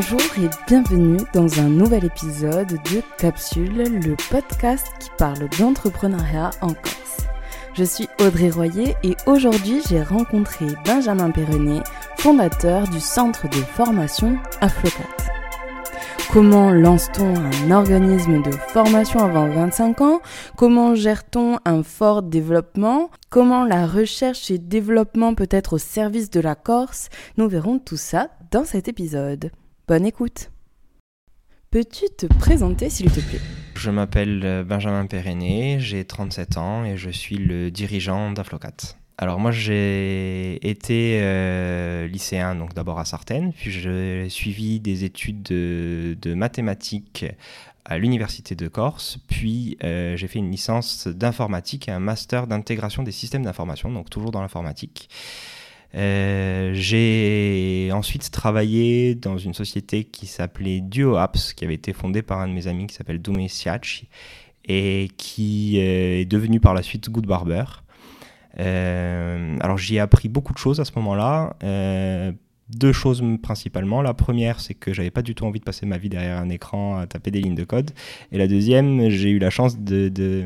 Bonjour et bienvenue dans un nouvel épisode de Capsule, le podcast qui parle d'entrepreneuriat en Corse. Je suis Audrey Royer et aujourd'hui j'ai rencontré Benjamin Perronnet, fondateur du centre de formation Aflocat. Comment lance-t-on un organisme de formation avant 25 ans? Comment gère-t-on un fort développement? Comment la recherche et développement peut être au service de la Corse? Nous verrons tout ça dans cet épisode. Bonne écoute Peux-tu te présenter s'il te plaît? Je m'appelle euh, Benjamin Perrennet, j'ai 37 ans et je suis le dirigeant d'Aflocat. Alors moi j'ai été euh, lycéen donc d'abord à Sartène, puis j'ai suivi des études de, mathématiques à l'université de Corse, puis euh, j'ai fait une licence d'informatique et un master d'intégration des systèmes d'information, donc toujours dans l'informatique. Euh, j'ai ensuite travaillé dans une société qui s'appelait Duo Apps, qui avait été fondée par un de mes amis qui s'appelle Dume Siachi et qui est devenu par la suite Good Barber. Euh, alors j'y ai appris beaucoup de choses à ce moment-là. Deux choses principalement. La première, c'est que j'avais pas du tout envie de passer ma vie derrière un écran à taper des lignes de code. Et la deuxième, j'ai eu la chance de,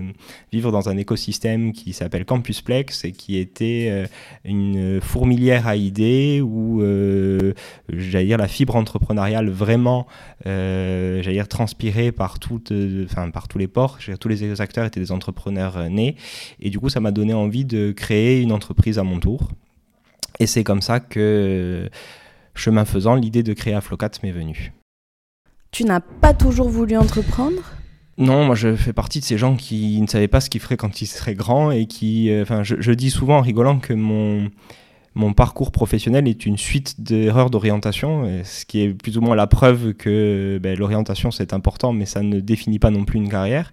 vivre dans un écosystème qui s'appelle Campusplex et qui était euh, une fourmilière à idées où, euh, j'allais dire, la fibre entrepreneuriale vraiment, euh, j'allais dire, transpirée par, enfin, par tous les ports. Tous les acteurs étaient des entrepreneurs nés. Et du coup, ça m'a donné envie de créer une entreprise à mon tour. Et c'est comme ça que, chemin faisant, l'idée de créer Aflocat m'est venue. Tu n'as pas toujours voulu entreprendre? Non, moi je fais partie de ces gens qui ne savaient pas ce qu'ils feraient quand ils seraient grands et qui, euh, enfin, je, dis souvent en rigolant que mon, mon parcours professionnel est une suite d'erreurs d'orientation, ce qui est plus ou moins la preuve que ben, l'orientation c'est important, mais ça ne définit pas non plus une carrière.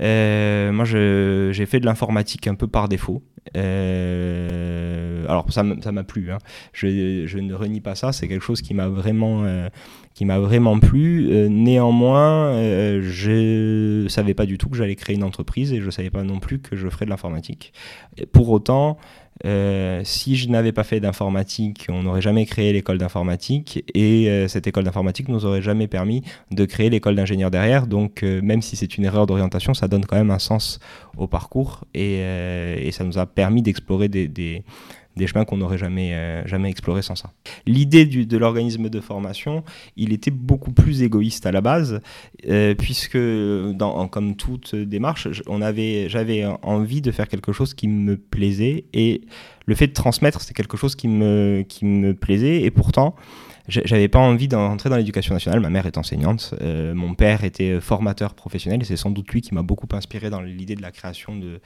Euh, moi, j'ai fait de l'informatique un peu par défaut. Euh, alors, ça m'a plu. Hein. Je, je, ne renie pas ça. C'est quelque chose qui m'a vraiment, euh, qui m'a vraiment plu. Euh, néanmoins, euh, je savais pas du tout que j'allais créer une entreprise et je savais pas non plus que je ferais de l'informatique. Pour autant, euh, si je n'avais pas fait d'informatique, on n'aurait jamais créé l'école d'informatique et euh, cette école d'informatique nous aurait jamais permis de créer l'école d'ingénieur derrière. Donc euh, même si c'est une erreur d'orientation, ça donne quand même un sens au parcours et, et ça nous a permis d'explorer des des chemins qu'on n'aurait jamais, euh, jamais explorés sans ça. L'idée de l'organisme de formation, il était beaucoup plus égoïste à la base, euh, puisque comme toute démarche, j'avais envie de faire quelque chose qui me plaisait, et le fait de transmettre, c'est quelque chose qui me, qui me plaisait, et pourtant, j'avais pas envie d'entrer dans l'éducation nationale. Ma mère est enseignante, euh, mon père était formateur professionnel et c'est sans doute lui qui m'a beaucoup inspiré dans l'idée de la création de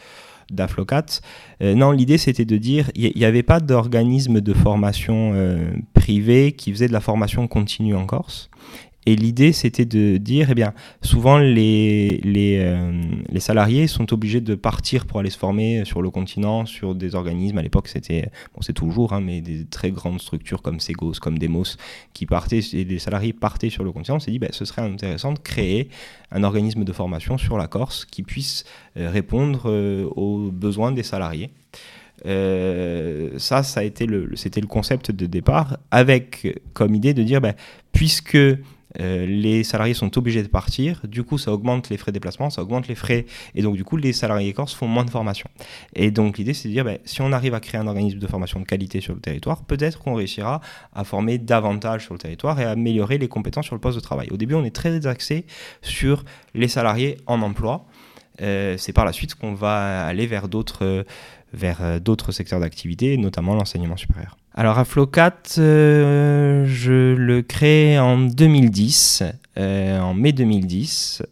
d'Aflocat. Euh, non, l'idée c'était de dire, il n'y avait pas d'organisme de formation euh, privé qui faisait de la formation continue en Corse. Et l'idée, c'était de dire, eh bien, souvent les, les, euh, les, salariés sont obligés de partir pour aller se former sur le continent, sur des organismes. À l'époque, c'était, bon, c'est toujours, hein, mais des très grandes structures comme Segos, comme Demos, qui partaient, et des salariés partaient sur le continent. On s'est dit, ben, ce serait intéressant de créer un organisme de formation sur la Corse qui puisse euh, répondre euh, aux besoins des salariés. ça, ça a été le, c'était le concept de départ, avec comme idée de dire, ben, puisque euh, les salariés sont obligés de partir, du coup ça augmente les frais de déplacement, ça augmente les frais, et donc du coup les salariés corses font moins de formation. Et donc l'idée c'est de dire, ben, si on arrive à créer un organisme de formation de qualité sur le territoire, peut-être qu'on réussira à former davantage sur le territoire et à améliorer les compétences sur le poste de travail. Au début on est très axé sur les salariés en emploi, euh, c'est par la suite qu'on va aller vers d'autres vers euh, d'autres secteurs d'activité, notamment l'enseignement supérieur. Alors Aflocat, euh, je le crée en 2010, euh, en mai 2010.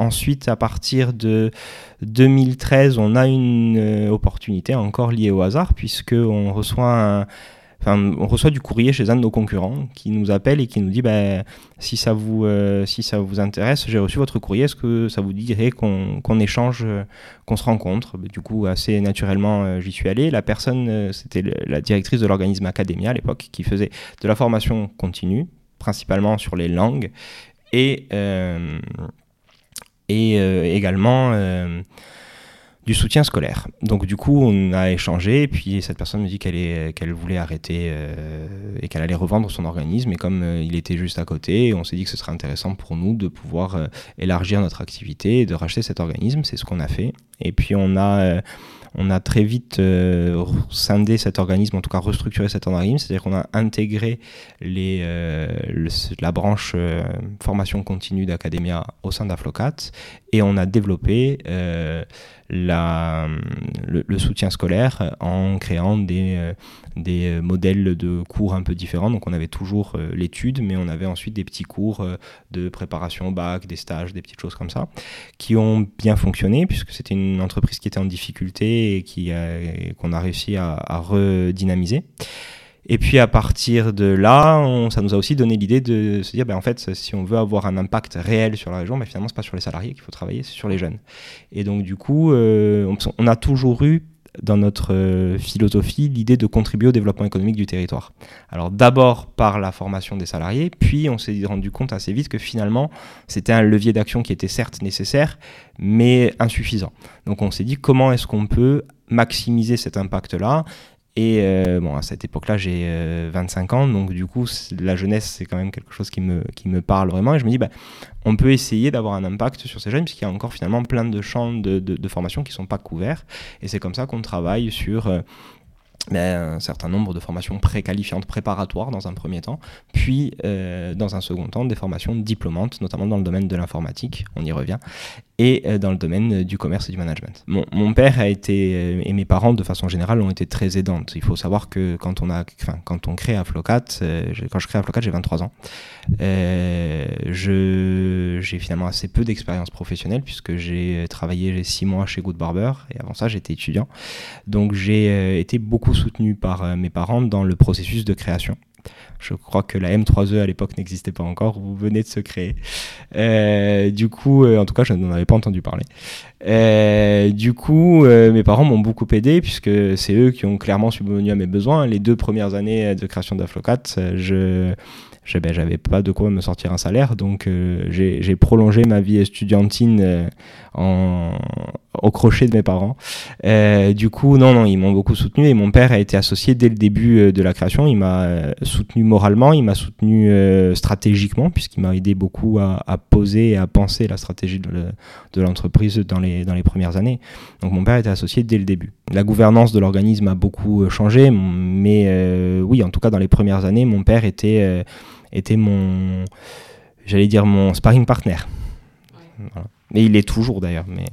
ensuite, à partir de 2013, on a une opportunité encore liée au hasard, puisqu'on reçoit un on reçoit du courrier chez un de nos concurrents qui nous appelle et qui nous dit bah, si, ça vous, euh, si ça vous intéresse, j'ai reçu votre courrier, est-ce que ça vous dirait qu'on échange, qu'on se rencontre? Bah, Du coup, assez naturellement, euh, j'y suis allé. La personne, euh, c'était la directrice de l'organisme Academia à l'époque, qui faisait de la formation continue, principalement sur les langues, et, et également du soutien scolaire. Donc du coup, on a échangé, et puis cette personne me dit qu'elle voulait arrêter euh, et qu'elle allait revendre son organisme. Et comme euh, il était juste à côté, on s'est dit que ce serait intéressant pour nous de pouvoir euh, élargir notre activité de racheter cet organisme. C'est ce qu'on a fait. Et puis on a on a très vite euh, scindé cet organisme, en tout cas restructuré cet organisme, c'est-à-dire qu'on a intégré les, euh, la branche euh, formation continue d'Academia au sein d'Aflocat et on a développé le, soutien scolaire en créant des, des modèles de cours un peu différents. Donc on avait toujours l'étude, mais on avait ensuite des petits cours de préparation au bac, des stages, des petites choses comme ça, qui ont bien fonctionné puisque c'était une entreprise qui était en difficulté et qu'on a réussi à, redynamiser. Et puis à partir de là, ça nous a aussi donné l'idée de se dire, ben, en fait, si on veut avoir un impact réel sur la région, ben, finalement, c'est pas sur les salariés qu'il faut travailler, c'est sur les jeunes. Et donc du coup, euh, on a toujours eu dans notre euh, philosophie l'idée de contribuer au développement économique du territoire. Alors d'abord par la formation des salariés, puis on s'est rendu compte assez vite que finalement c'était un levier d'action qui était certes nécessaire, mais insuffisant. Donc on s'est dit comment est-ce qu'on peut maximiser cet impact-là? Et euh, bon, à cette époque-là, j'ai 25 euh, ans, donc du coup, la jeunesse, c'est quand même quelque chose qui me, qui me parle vraiment. Et je me dis, bah, on peut essayer d'avoir un impact sur ces jeunes, puisqu'il y a encore finalement plein de champs de, de, formation qui ne sont pas couverts. Et c'est comme ça qu'on travaille sur euh, un certain nombre de formations préqualifiantes, préparatoires dans un premier temps, puis dans un second temps des formations diplômantes, notamment dans le domaine de l'informatique, on y revient, et euh, dans le domaine du commerce et du management. Mon, père a été, euh, et mes parents de façon générale ont été très aidantes. Il faut savoir que quand on, crée Aflocat, quand je crée Aflocat, j'ai 23 ans, j'ai finalement assez peu d'expérience professionnelle puisque j'ai travaillé 6 mois chez Good Barber et avant ça j'étais étudiant. Donc j'ai été beaucoup soutenu par euh, mes parents dans le processus de création. Je crois que la M3E à l'époque n'existait pas encore, vous venez de se créer. Euh, du coup, euh, en tout cas, je n'en avais pas entendu parler. du coup, mes parents m'ont beaucoup aidé puisque c'est eux qui ont clairement subvenu à mes besoins. Les deux premières années de création d'Aflocat, je ben, j'avais pas de quoi me sortir un salaire, donc euh, j'ai prolongé ma vie estudiantine euh, en, au crochet de mes parents. Euh, du coup, non, non, ils m'ont beaucoup soutenu et mon père a été associé dès le début de la création. Il m'a soutenu moralement, il m'a soutenu stratégiquement, puisqu'il m'a aidé beaucoup à, à, poser et à penser la stratégie de l'entreprise dans les, dans les premières années. Donc mon père était associé dès le début. La gouvernance de l'organisme a beaucoup changé, mais oui, en tout cas dans les premières années, mon père était était mon, j'allais dire mon sparring partner. Mais il est toujours d'ailleurs, mais,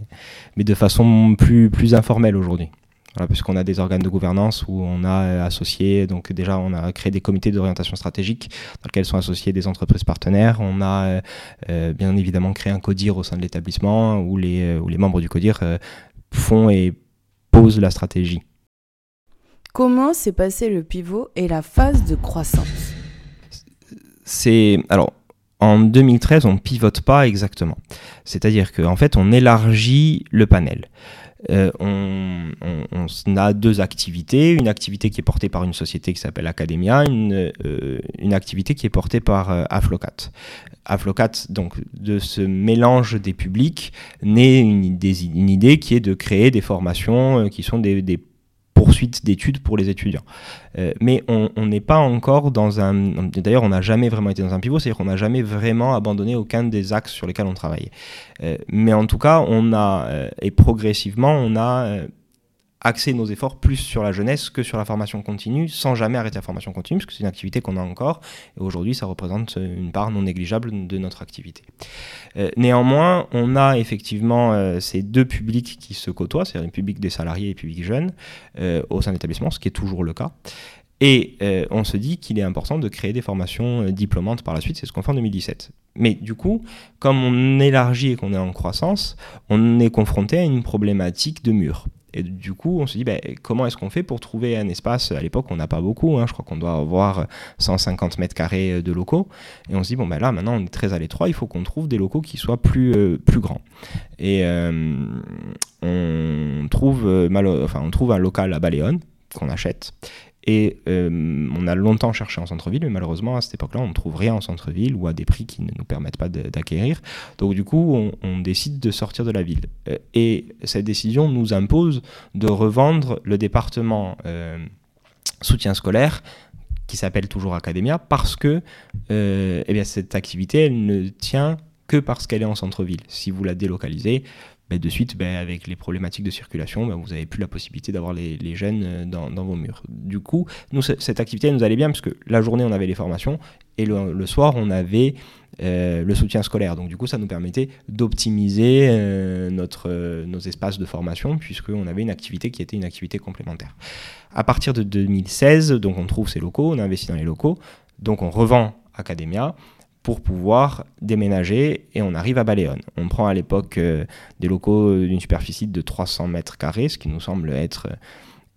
mais de façon plus, plus informelle aujourd'hui. Voilà, puisqu'on a des organes de gouvernance où on a euh, associé, donc déjà on a créé des comités d'orientation stratégique dans lesquels sont associés des entreprises partenaires. On a euh, euh, bien évidemment créé un CODIR au sein de l'établissement où les, où les membres du CODIR font et posent la stratégie. Comment s'est passé le pivot et la phase de croissance? C'est alors en 2013, on pivote pas exactement. C'est-à-dire qu'en fait, on élargit le panel. Euh, on, a deux activités, une activité qui est portée par une société qui s'appelle Academia, une, euh, une, activité qui est portée par euh, Aflocat. Aflocat, donc de ce mélange des publics, naît une, une, idée qui est de créer des formations qui sont des, des poursuite d'études pour les étudiants. Euh, mais on n'est pas encore dans un... D'ailleurs, on n'a jamais vraiment été dans un pivot, c'est-à-dire qu'on n'a jamais vraiment abandonné aucun des axes sur lesquels on travaillait. Euh, mais en tout cas, on a, euh, et progressivement, on a axer nos efforts plus sur la jeunesse que sur la formation continue, sans jamais arrêter la formation continue, parce que c'est une activité qu'on a encore, et aujourd'hui ça représente une part non négligeable de notre activité. Euh, néanmoins, on a effectivement euh, ces deux publics qui se côtoient, c'est-à-dire le public des salariés et le public jeune, euh, au sein de l'établissement, ce qui est toujours le cas. Et on se dit qu'il est important de créer des formations diplômantes par la suite, c'est ce qu'on fait en 2017. Mais du coup, comme on élargit et qu'on est en croissance, on est confronté à une problématique de mur. Et du coup, on se dit, ben, comment est-ce qu'on fait pour trouver un espace? À l'époque, on n'a pas beaucoup, hein, je crois qu'on doit avoir 150 mètres carrés de locaux. Et on se dit, bon, ben là, maintenant, on est très à l'étroit, il faut qu'on trouve des locaux qui soient plus, euh, plus grands. Et euh, on, trouve, euh, enfin, on trouve un local à Baléone qu'on achète. Et on a longtemps cherché en centre-ville, mais malheureusement, à cette époque-là, on ne trouve rien en centre-ville ou à des prix qui ne nous permettent pas d'acquérir. Donc, du coup, on, décide de sortir de la ville. et cette décision nous impose de revendre le département soutien scolaire qui s'appelle toujours Academia parce que euh, eh bien, cette activité elle ne tient que parce qu'elle est en centre-ville. Si vous la délocalisez, de suite, ben, avec les problématiques de circulation, ben, vous n'avez plus la possibilité d'avoir les, les, jeunes euh, dans, vos murs. Du coup, nous, cette activité nous allait bien parce que la journée, on avait les formations et le, soir, on avait euh, le soutien scolaire. Donc du coup, ça nous permettait d'optimiser euh, nos espaces de formation puisqu'on avait une activité qui était une activité complémentaire. À partir de 2016, donc on trouve ces locaux, on investit dans les locaux, donc on revend Academia pour pouvoir déménager et on arrive à Baléone. On prend à l'époque des locaux d'une superficie de 300 mètres carrés, ce qui nous semble être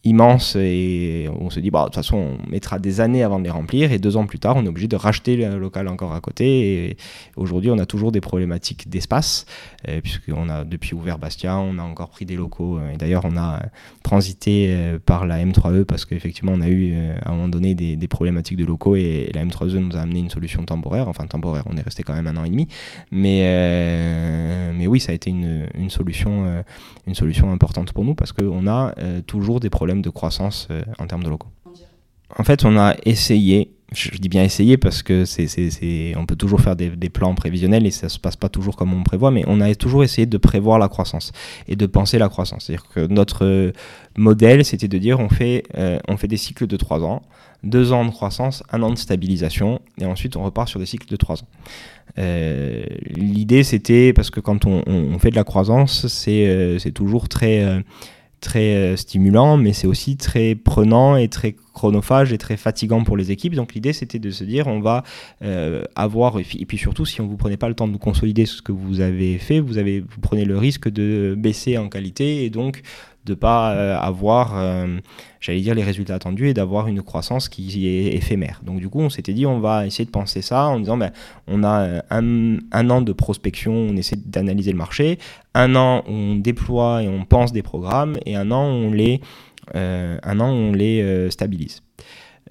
immense et on se dit bah, de toute façon on mettra des années avant de les remplir et deux ans plus tard on est obligé de racheter le local encore à côté et aujourd'hui on a toujours des problématiques d'espace euh, puisqu'on a depuis ouvert Bastia on a encore pris des locaux euh, et d'ailleurs on a transité euh, par la M3E parce qu'effectivement on a eu à un moment donné des, problématiques de locaux et, la M3E nous a amené une solution temporaire. Enfin temporaire on est resté quand même un an et demi. Mais, mais oui ça a été une, une solution, une solution importante pour nous parce qu'on a toujours des problèmes de croissance euh, en termes de locaux. En fait, on a essayé, je, dis bien essayé parce que c'est, on peut toujours faire des, plans prévisionnels et ça se passe pas toujours comme on prévoit, mais on a toujours essayé de prévoir la croissance et de penser la croissance. C'est-à-dire que notre modèle, c'était de dire on fait, euh, on fait des cycles de 3 ans, 2 ans de croissance, un an de stabilisation, et ensuite on repart sur des cycles de 3 ans. Euh, l'idée, c'était, parce que quand on, fait de la croissance, c'est, c'est toujours très très euh, stimulant, mais c'est aussi très prenant et très chronophage et très fatigant pour les équipes. Donc l'idée c'était de se dire on va euh, avoir et puis, surtout si on vous prenez pas le temps de consolider ce que vous avez fait, vous avez vous prenez le risque de baisser en qualité et donc de pas euh, avoir, euh, j'allais dire, les résultats attendus et d'avoir une croissance qui est éphémère. Donc du coup, on s'était dit, on va essayer de penser ça en disant, ben, on a un, un an de prospection, on essaie d'analyser le marché, un an on déploie et on pense des programmes, et un an euh, un an on les stabilise.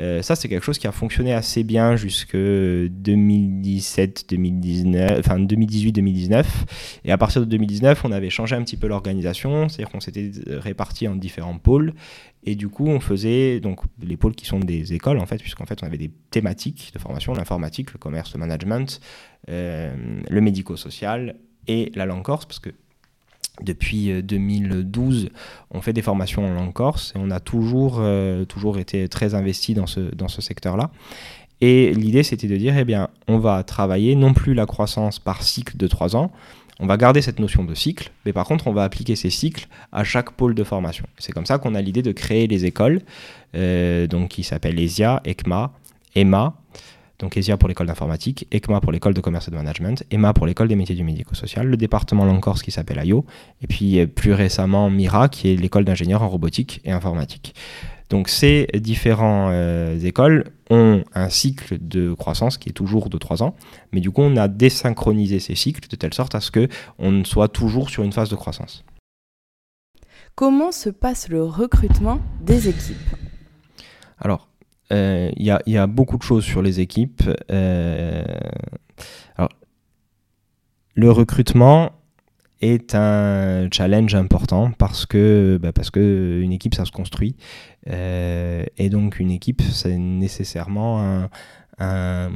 Euh, ça, c'est quelque chose qui a fonctionné assez bien jusque 2017, 2019, enfin 2018-2019. Et à partir de 2019, on avait changé un petit peu l'organisation, c'est-à-dire qu'on s'était réparti en différents pôles. Et du coup, on faisait donc les pôles qui sont des écoles en fait, puisqu'en fait, on avait des thématiques de formation, l'informatique, le commerce, le management, euh, le médico-social et la langue corse, parce que depuis 2012, euh, on fait des formations en langue corse et on a toujours, euh, toujours été très investi dans ce, dans ce secteur-là. Et l'idée, c'était de dire, eh bien, on va travailler non plus la croissance par cycle de 3 ans, on va garder cette notion de cycle, mais par contre, on va appliquer ces cycles à chaque pôle de formation. C'est comme ça qu'on a l'idée de créer les écoles, euh, donc qui s'appellent ESIA, ECMA, EMA, donc ESIA pour l'école d'informatique, ECMA pour l'école de commerce et de management, EMA pour l'école des métiers du médico-social, le département Lancorse qui s'appelle AYO, et puis euh, plus récemment MIRA qui est l'école d'ingénieurs en robotique et informatique. Donc ces différentes euh, écoles ont un cycle de croissance qui est toujours de 3 ans, mais du coup on a désynchronisé ces cycles de telle sorte à ce qu'on soit toujours sur une phase de croissance. Comment se passe le recrutement des équipes? Alors, il euh, y, a, beaucoup de choses sur les équipes. Euh, le recrutement est un challenge important parce que, bah, parce que une équipe, ça se construit. Euh, et donc, une équipe, c'est nécessairement un,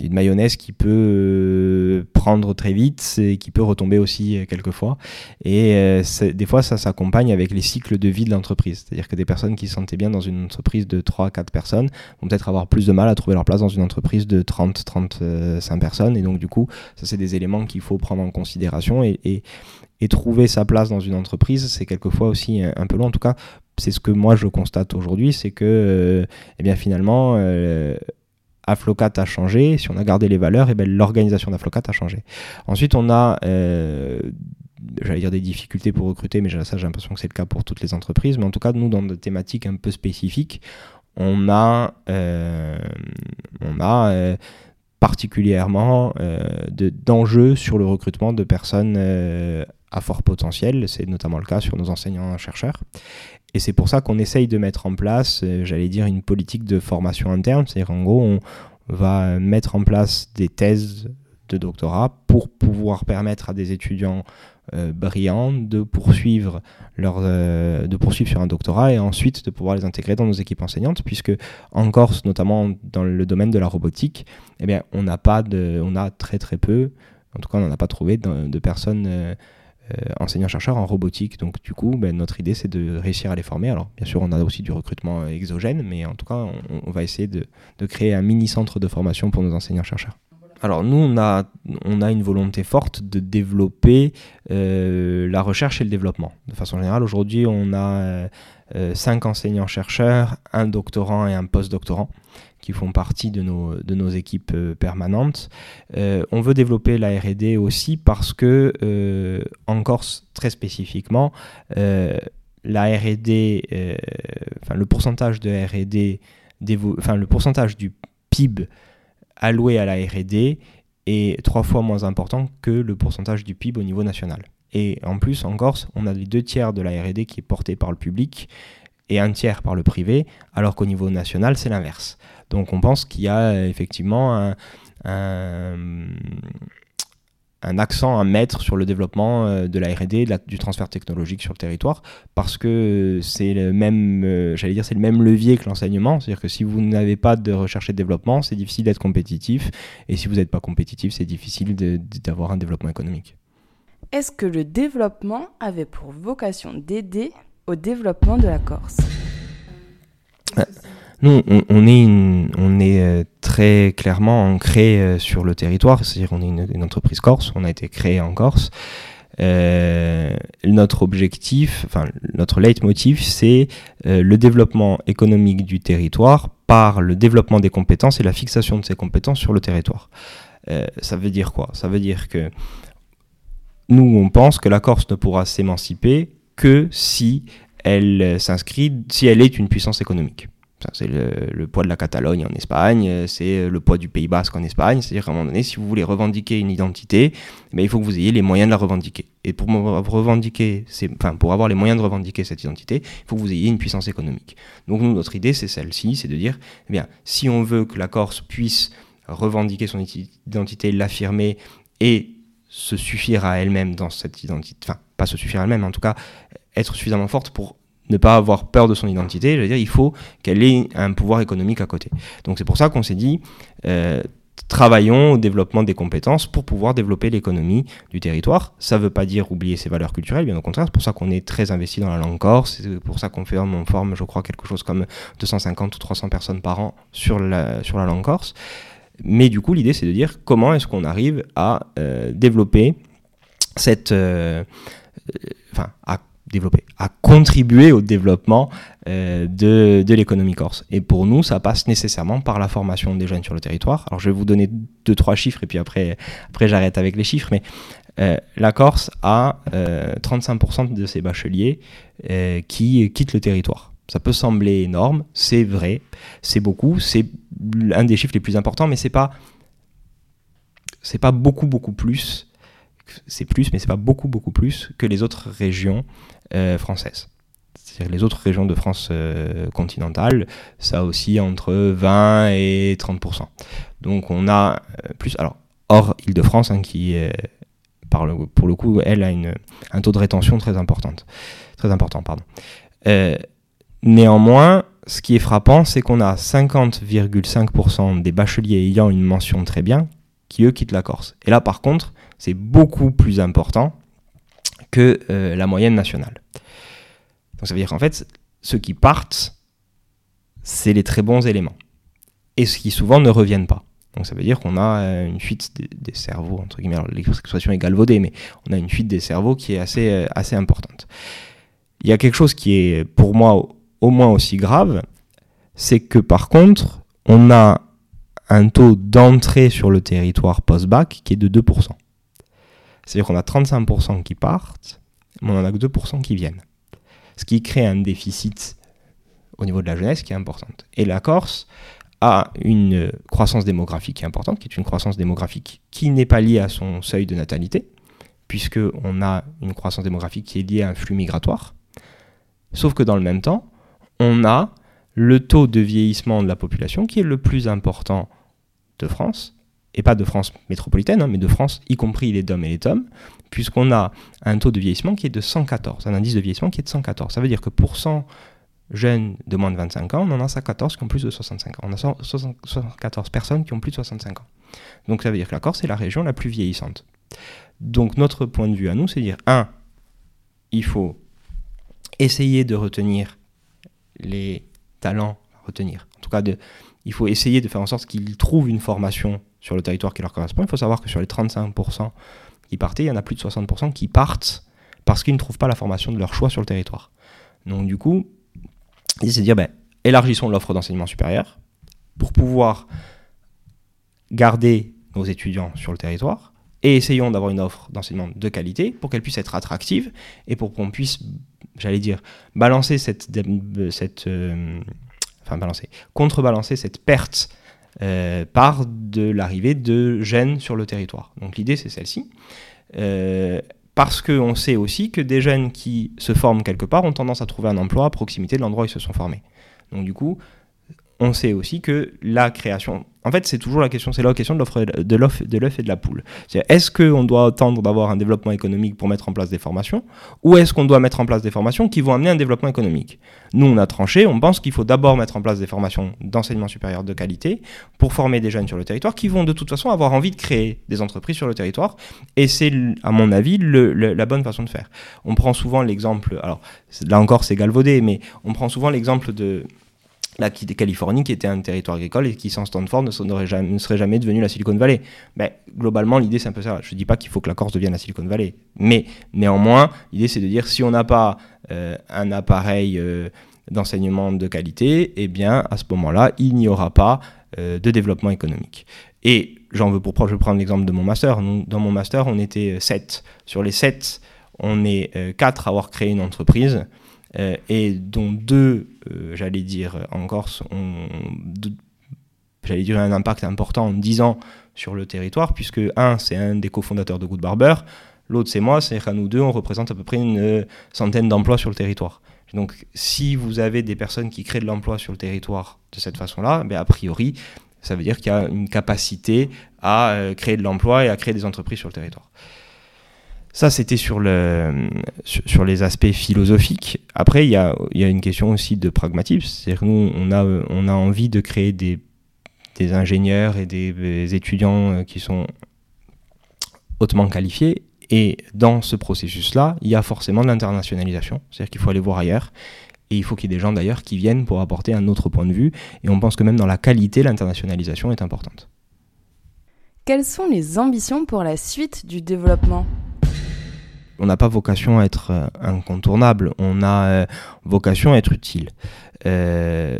une mayonnaise qui peut euh, prendre très vite et qui peut retomber aussi euh, quelquefois. Et euh, des fois, ça s'accompagne avec les cycles de vie de l'entreprise. C'est-à-dire que des personnes qui se sentaient bien dans une entreprise de 3-4 personnes vont peut-être avoir plus de mal à trouver leur place dans une entreprise de 30-35 personnes. Et donc, du coup, ça, c'est des éléments qu'il faut prendre en considération. Et, et, trouver sa place dans une entreprise, c'est quelquefois aussi un, peu long. En tout cas, c'est ce que moi je constate aujourd'hui, c'est que, eh bien, finalement, Aflocat a changé. Si on a gardé les valeurs, eh ben, l'organisation d'Aflocat a changé. Ensuite, on a, euh, j'allais dire des difficultés pour recruter, mais ça, j'ai l'impression que c'est le cas pour toutes les entreprises. Mais en tout cas, nous, dans des thématiques un peu spécifiques, on a, euh, on euh, particulièrement d'enjeux sur le recrutement de personnes à fort potentiel, c'est notamment le cas sur nos enseignants-chercheurs. Et c'est pour ça qu'on essaye de mettre en place, euh, j'allais dire, une politique de formation interne, c'est-à-dire en gros, on va mettre en place des thèses de doctorat pour pouvoir permettre à des étudiants euh, brillants de poursuivre, leur, euh, de poursuivre sur un doctorat et ensuite de pouvoir les intégrer dans nos équipes enseignantes, puisque en Corse, notamment dans le domaine de la robotique, eh bien, on n'a pas de, on a très très peu, en tout cas on n'en a pas trouvé de, personnes enseignants-chercheurs en robotique. Donc du coup, ben, notre idée c'est de réussir à les former. Alors bien sûr, on a aussi du recrutement exogène, mais en tout cas, on, va essayer de, de créer un mini centre de formation pour nos enseignants-chercheurs. Alors nous, on a, on a une volonté forte de développer euh, la recherche et le développement. De façon générale, aujourd'hui, on a euh, euh, cinq enseignants-chercheurs, un doctorant et un post-doctorant qui font partie de nos, équipes permanentes. on veut développer la RD aussi parce que, en Corse très spécifiquement, la RD, le pourcentage de RD, le pourcentage du PIB alloué à la RD est trois fois moins important que le pourcentage du PIB au niveau national. Et en plus, en Corse, on a les deux tiers de la RD qui est portée par le public et un tiers par le privé, alors qu'au niveau national, c'est l'inverse. Donc on pense qu'il y a effectivement un, un accent à mettre sur le développement euh, de la R&D, du transfert technologique sur le territoire, parce que c'est le même, euh, j'allais dire, c'est le même levier que l'enseignement. C'est-à-dire que si vous n'avez pas de recherche et de développement, c'est difficile d'être compétitif, et si vous n'êtes pas compétitif, c'est difficile d'avoir un développement économique. Est-ce que le développement avait pour vocation d'aider au développement de la Corse? Nous, on, est, on euh, très clairement ancré euh, sur le territoire, c'est-à-dire qu'on est une, entreprise corse, on a été créé en Corse. Euh, notre objectif, enfin notre leitmotiv, c'est le développement économique du territoire par le développement des compétences et la fixation de ces compétences sur le territoire. ça veut dire quoi? Ça veut dire que nous, on pense que la Corse ne pourra s'émanciper que si elle s'inscrit, si elle est une puissance économique. C'est le, poids de la Catalogne en Espagne, c'est le poids du Pays Basque en Espagne. C'est-à-dire qu'à un moment donné, si vous voulez revendiquer une identité, eh il faut que vous ayez les moyens de la revendiquer. Et pour revendiquer, enfin, pour avoir les moyens de revendiquer cette identité, il faut que vous ayez une puissance économique. Donc nous, notre idée, c'est celle-ci, c'est de dire, eh bien, si on veut que la Corse puisse revendiquer son identité, l'affirmer et se suffire à elle-même dans cette identité, enfin, pas se suffire à elle-même, en tout cas, être suffisamment forte pour ne pas avoir peur de son identité, je veux dire, il faut qu'elle ait un pouvoir économique à côté. Donc c'est pour ça qu'on s'est dit, euh, travaillons au développement des compétences pour pouvoir développer l'économie du territoire. Ça ne veut pas dire oublier ses valeurs culturelles, bien au contraire, c'est pour ça qu'on est très investi dans la langue corse, c'est pour ça qu'on fait en forme, je crois, quelque chose comme 250 ou 300 personnes par an sur la, sur la langue corse. Mais du coup, l'idée, c'est de dire comment est-ce qu'on arrive à euh, développer cette... Euh, enfin, à développer, à contribuer au développement euh, de, de l'économie corse. Et pour nous, ça passe nécessairement par la formation des jeunes sur le territoire. Alors je vais vous donner deux, trois chiffres et puis après, après j'arrête avec les chiffres. Mais euh, la Corse a 35% euh, de ses bacheliers qui quittent le territoire. Ça peut sembler énorme, c'est vrai, c'est beaucoup, c'est un des chiffres les plus importants, mais c'est pas c'est pas beaucoup beaucoup plus c'est plus, mais c'est pas beaucoup, beaucoup plus que les autres régions euh, françaises. C'est-à-dire les autres régions de France euh, continentale, ça aussi entre 20 et 30%. Donc on a euh, plus, alors hors Île-de-France, hein, qui par le, pour le coup, elle a une, un taux de rétention très, importante, très important. Pardon. néanmoins, ce qui est frappant, c'est qu'on a 50,5% des bacheliers ayant une mention très bien qui, eux, quittent la Corse. Et là, par contre, c'est beaucoup plus important que euh, la moyenne nationale. Donc ça veut dire qu'en fait, ceux qui partent, c'est les très bons éléments. Et ceux qui souvent ne reviennent pas. Donc ça veut dire qu'on a euh, une fuite des, cerveaux, entre guillemets, l'expression est galvaudée, mais on a une fuite des cerveaux qui est assez, euh, assez importante. Il y a quelque chose qui est pour moi au moins aussi grave, c'est que par contre, on a un taux d'entrée sur le territoire post-bac qui est de 2%. C'est-à-dire qu'on a 35% qui partent, mais on n'en a que 2% qui viennent. Ce qui crée un déficit au niveau de la jeunesse qui est importante. Et la Corse a une croissance démographique importante, qui est une croissance démographique qui n'est pas liée à son seuil de natalité, puisqu'on a une croissance démographique qui est liée à un flux migratoire. Sauf que dans le même temps, on a le taux de vieillissement de la population qui est le plus important de France, et pas de France métropolitaine, hein, mais de France, y compris les DOM et les TOM, puisqu'on a un taux de vieillissement qui est de 114, un indice de vieillissement qui est de 114. Ça veut dire que pour 100 jeunes de moins de 25 ans, on en a 114 qui ont plus de 65 ans. On a 114 personnes qui ont plus de 65 ans. Donc ça veut dire que la Corse est la région la plus vieillissante. Donc notre point de vue à nous, c'est dire, un, il faut essayer de retenir les talents, retenir, en tout cas, de, il faut essayer de faire en sorte qu'ils trouvent une formation sur le territoire qui leur correspond. Il faut savoir que sur les 35% qui partaient, il y en a plus de 60% qui partent parce qu'ils ne trouvent pas la formation de leur choix sur le territoire. Donc du coup, c'est dire, ben, élargissons l'offre d'enseignement supérieur pour pouvoir garder nos étudiants sur le territoire et essayons d'avoir une offre d'enseignement de qualité pour qu'elle puisse être attractive et pour qu'on puisse, j'allais dire, balancer cette, cette euh, enfin balancer, contrebalancer cette perte euh, par de l'arrivée de jeunes sur le territoire. Donc l'idée c'est celle-ci. Euh, parce qu'on sait aussi que des jeunes qui se forment quelque part ont tendance à trouver un emploi à proximité de l'endroit où ils se sont formés. Donc du coup, on sait aussi que la création, en fait, c'est toujours la question, c'est la question de l'offre de de et de la poule. Est-ce qu'on doit attendre d'avoir un développement économique pour mettre en place des formations, ou est-ce qu'on doit mettre en place des formations qui vont amener un développement économique? Nous, on a tranché, on pense qu'il faut d'abord mettre en place des formations d'enseignement supérieur de qualité pour former des jeunes sur le territoire qui vont de toute façon avoir envie de créer des entreprises sur le territoire, et c'est à mon avis la bonne façon de faire. On prend souvent l'exemple, alors là encore c'est galvaudé, mais on prend souvent l'exemple de la Californie, qui était un territoire agricole et qui, sans Stanford, ne, ne serait jamais devenu la Silicon Valley. Ben, globalement, l'idée, c'est un peu ça. Je ne dis pas qu'il faut que la Corse devienne la Silicon Valley. Mais néanmoins, l'idée, c'est de dire si on n'a pas euh, un appareil euh, d'enseignement de qualité, eh bien, à ce moment-là, il n'y aura pas euh, de développement économique. Et j'en veux pour preuve, je vais prendre l'exemple de mon master. dans mon master, on était 7. Sur les 7, on est 4 à avoir créé une entreprise. Euh, et dont deux, euh, j'allais dire, en Corse, ont, j'allais dire, un impact important en 10 ans sur le territoire, puisque un, c'est un des cofondateurs de Good Barber, l'autre, c'est moi, c'est qu'à nous deux, on représente à peu près une centaine d'emplois sur le territoire. Donc, si vous avez des personnes qui créent de l'emploi sur le territoire de cette façon-là, ben, a priori, ça veut dire qu'il y a une capacité à euh, créer de l'emploi et à créer des entreprises sur le territoire. Ça, c'était sur, le, sur, les aspects philosophiques. Après, il y a, une question aussi de pragmatisme. C'est-à-dire que nous, on a, envie de créer des, des ingénieurs et des, étudiants euh, qui sont hautement qualifiés. Et dans ce processus-là, il y a forcément de l'internationalisation. C'est-à-dire qu'il faut aller voir ailleurs. Et il faut qu'il y ait des gens d'ailleurs qui viennent pour apporter un autre point de vue. Et on pense que même dans la qualité, l'internationalisation est importante. Quelles sont les ambitions pour la suite du développement? On n'a pas vocation à être euh, incontournable, on a euh, vocation à être utile. Euh,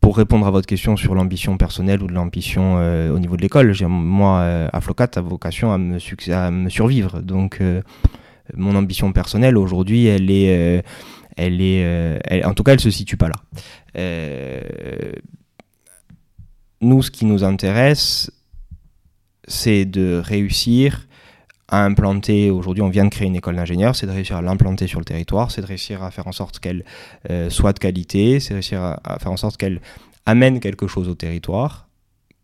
pour répondre à votre question sur l'ambition personnelle ou de l'ambition au niveau de l'école, moi, à Flocat, a vocation à me, à me survivre. Donc, mon ambition personnelle aujourd'hui, elle est, elle est, en tout cas, elle se situe pas là. nous, ce qui nous intéresse, c'est de réussir à implanter, aujourd'hui on vient de créer une école d'ingénieurs, c'est de réussir à l'implanter sur le territoire, c'est de réussir à faire en sorte qu'elle euh, soit de qualité, c'est de réussir à, faire en sorte qu'elle amène quelque chose au territoire,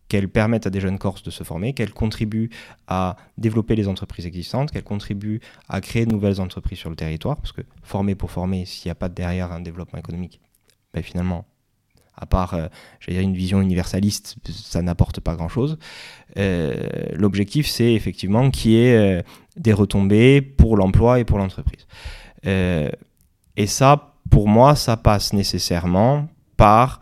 qu'elle permette à des jeunes Corses de se former, qu'elle contribue à développer les entreprises existantes, qu'elle contribue à créer de nouvelles entreprises sur le territoire, parce que former pour former, s'il n'y a pas derrière un développement économique, ben finalement, à part euh, dire une vision universaliste, ça n'apporte pas grand-chose. Euh, l'objectif, c'est effectivement qu'il y ait euh, des retombées pour l'emploi et pour l'entreprise. et ça, pour moi, ça passe nécessairement par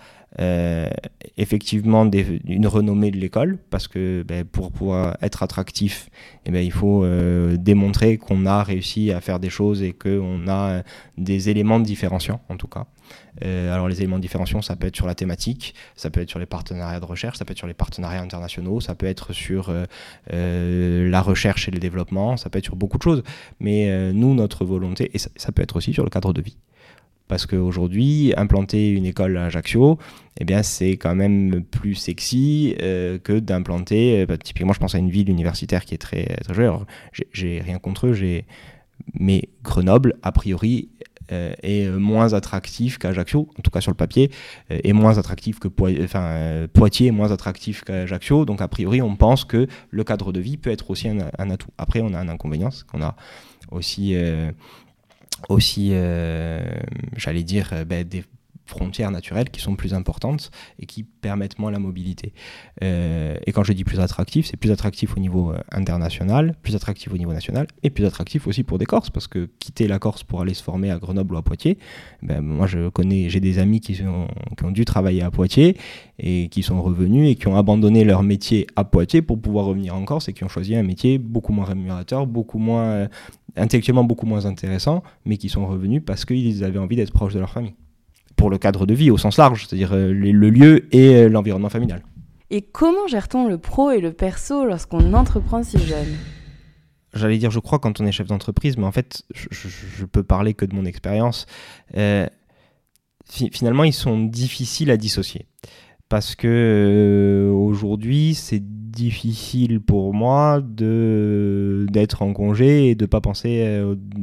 effectivement une renommée de l'école, parce que ben, pour pouvoir être attractif, eh ben, il faut démontrer qu'on a réussi à faire des choses et qu'on a des éléments différenciants, en tout cas. Euh, alors les éléments de différenciation, ça peut être sur la thématique, ça peut être sur les partenariats de recherche, ça peut être sur les partenariats internationaux, ça peut être sur euh, euh, la recherche et le développement, ça peut être sur beaucoup de choses. Mais nous, notre volonté, et ça, peut être aussi sur le cadre de vie. Parce qu'aujourd'hui, implanter une école à Ajaccio, eh bien, c'est quand même plus sexy que d'implanter. Bah, typiquement, je pense à une ville universitaire qui est très, très jolie. J'ai rien contre eux, mais Grenoble, a priori, est moins attractif qu'Ajaccio, en tout cas sur le papier, euh, est moins attractif que enfin, Poitiers est moins attractif qu'Ajaccio. Donc a priori, on pense que le cadre de vie peut être aussi un, atout. Après, on a un inconvénient, c'est qu'on a aussi aussi, euh, j'allais dire, euh, ben, des frontières naturelles qui sont plus importantes et qui permettent moins la mobilité. Euh, et quand je dis plus attractif, c'est plus attractif au niveau international, plus attractif au niveau national et plus attractif aussi pour des Corses parce que quitter la Corse pour aller se former à Grenoble ou à Poitiers, ben, moi je connais, j'ai des amis qui, ont dû travailler à Poitiers et qui sont revenus et qui ont abandonné leur métier à Poitiers pour pouvoir revenir en Corse et qui ont choisi un métier beaucoup moins rémunérateur, beaucoup moins intellectuellement beaucoup moins intéressants, mais qui sont revenus parce qu'ils avaient envie d'être proches de leur famille. Pour le cadre de vie au sens large, c'est-à-dire euh, le lieu et euh, l'environnement familial. Et comment gère-t-on le pro et le perso lorsqu'on entreprend si jeune? J'allais dire, je crois, quand on est chef d'entreprise, mais en fait, je, peux parler que de mon expérience. Euh, finalement, ils sont difficiles à dissocier parce que euh, aujourd'hui c'est difficile pour moi de d'être en congé et de pas penser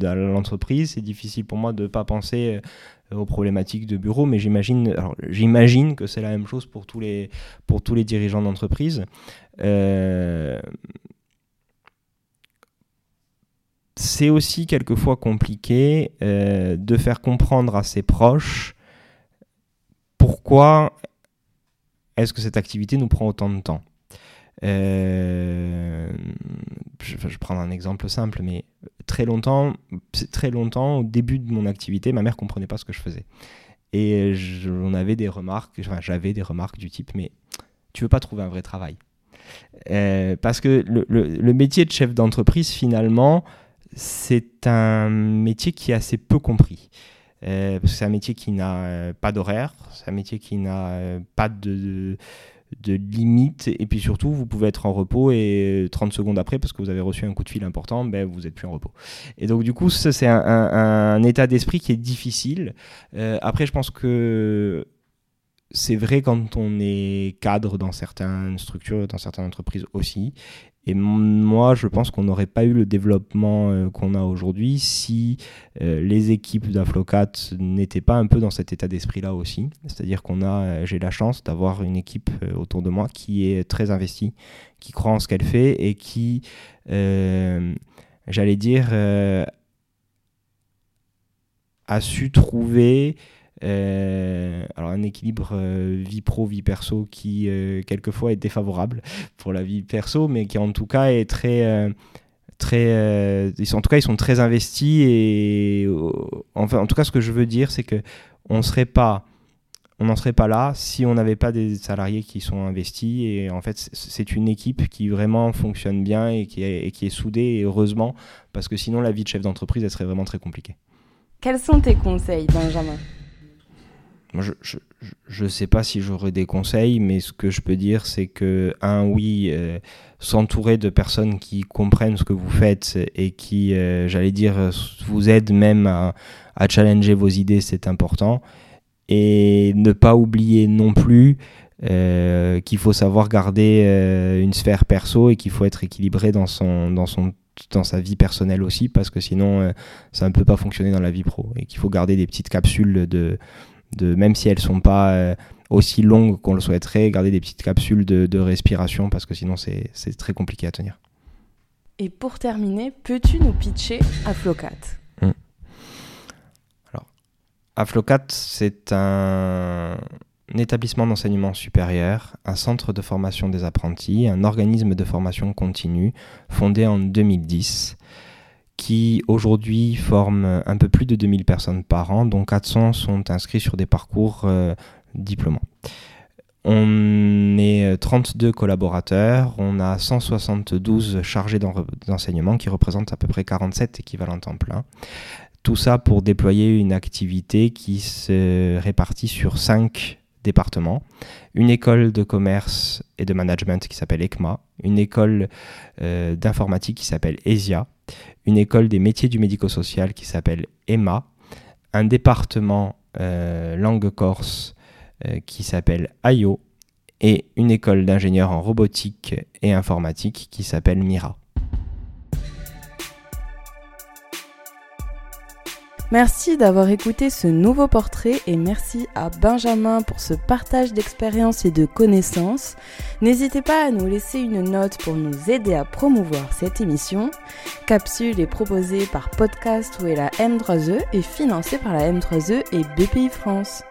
à l'entreprise c'est difficile pour moi de pas penser aux problématiques de bureau mais j'imagine j'imagine que c'est la même chose pour tous les pour tous les dirigeants d'entreprise. C'est aussi quelquefois compliqué de faire comprendre à ses proches pourquoi est-ce que cette activité nous prend autant de temps. Euh, je, vais prendre un exemple simple, mais très longtemps, très longtemps, au début de mon activité, ma mère comprenait pas ce que je faisais. Et on avait des remarques, j'avais des remarques du type, mais tu veux pas trouver un vrai travail euh, Parce que le, métier de chef d'entreprise, finalement, c'est un métier qui est assez peu compris. Euh, c'est un métier qui n'a euh, pas d'horaire, c'est un métier qui n'a pas de, limite, et puis surtout, vous pouvez être en repos et 30 secondes après, parce que vous avez reçu un coup de fil important, ben, vous n'êtes plus en repos. Et donc, du coup, c'est un, un, état d'esprit qui est difficile. après, je pense que c'est vrai quand on est cadre dans certaines structures, dans certaines entreprises aussi. Et moi, je pense qu'on n'aurait pas eu le développement euh, qu'on a aujourd'hui si euh, les équipes d'Aflocat n'étaient pas un peu dans cet état d'esprit-là aussi. C'est-à-dire qu'on a, euh, j'ai la chance d'avoir une équipe autour de moi qui est très investie, qui croit en ce qu'elle fait et qui, j'allais dire, a su trouver euh, alors un équilibre euh, vie pro vie perso qui euh, quelquefois est défavorable pour la vie perso, mais qui en tout cas est très très en tout cas ils sont très investis et enfin en tout cas ce que je veux dire c'est que on serait pas on n'en serait pas là si on n'avait pas des salariés qui sont investis et en fait c'est une équipe qui vraiment fonctionne bien et qui est, et qui est soudée et heureusement parce que sinon la vie de chef d'entreprise elle serait vraiment très compliquée. Quels sont tes conseils Benjamin? Je ne sais pas si j'aurais des conseils, mais ce que je peux dire, c'est que, un, oui, euh, s'entourer de personnes qui comprennent ce que vous faites et qui, euh, j'allais dire, vous aident même à, challenger vos idées, c'est important. Et ne pas oublier non plus euh, qu'il faut savoir garder une sphère perso et qu'il faut être équilibré dans, son, dans, son, dans sa vie personnelle aussi, parce que sinon, ça ne peut pas fonctionner dans la vie pro. Et qu'il faut garder des petites capsules de de, même si elles sont pas euh, aussi longues qu'on le souhaiterait, garder des petites capsules de, respiration parce que sinon c'est très compliqué à tenir. Et pour terminer, peux-tu nous pitcher Aflocat? Hmm. Alors, Aflocat, c'est un, un établissement d'enseignement supérieur, un centre de formation des apprentis, un organisme de formation continue fondé en 2010 qui aujourd'hui forme un peu plus de 2000 personnes par an, dont 400 sont inscrits sur des parcours euh, diplômants. On est 32 collaborateurs, on a 172 chargés d'enseignement qui représentent à peu près 47 équivalents temps plein. Tout ça pour déployer une activité qui se répartit sur 5 départements. Une école de commerce et de management qui s'appelle ECMA, une école euh, d'informatique qui s'appelle ESIA, une école des métiers du médico-social qui s'appelle EMA, un département langue corse qui s'appelle AIO et une école d'ingénieurs en robotique et informatique qui s'appelle Mira. Merci d'avoir écouté ce nouveau portrait et merci à Benjamin pour ce partage d'expériences et de connaissances. N'hésitez pas à nous laisser une note pour nous aider à promouvoir cette émission. Capsule est proposée par Podcast ou la M3E et financée par la M3E et BPI France.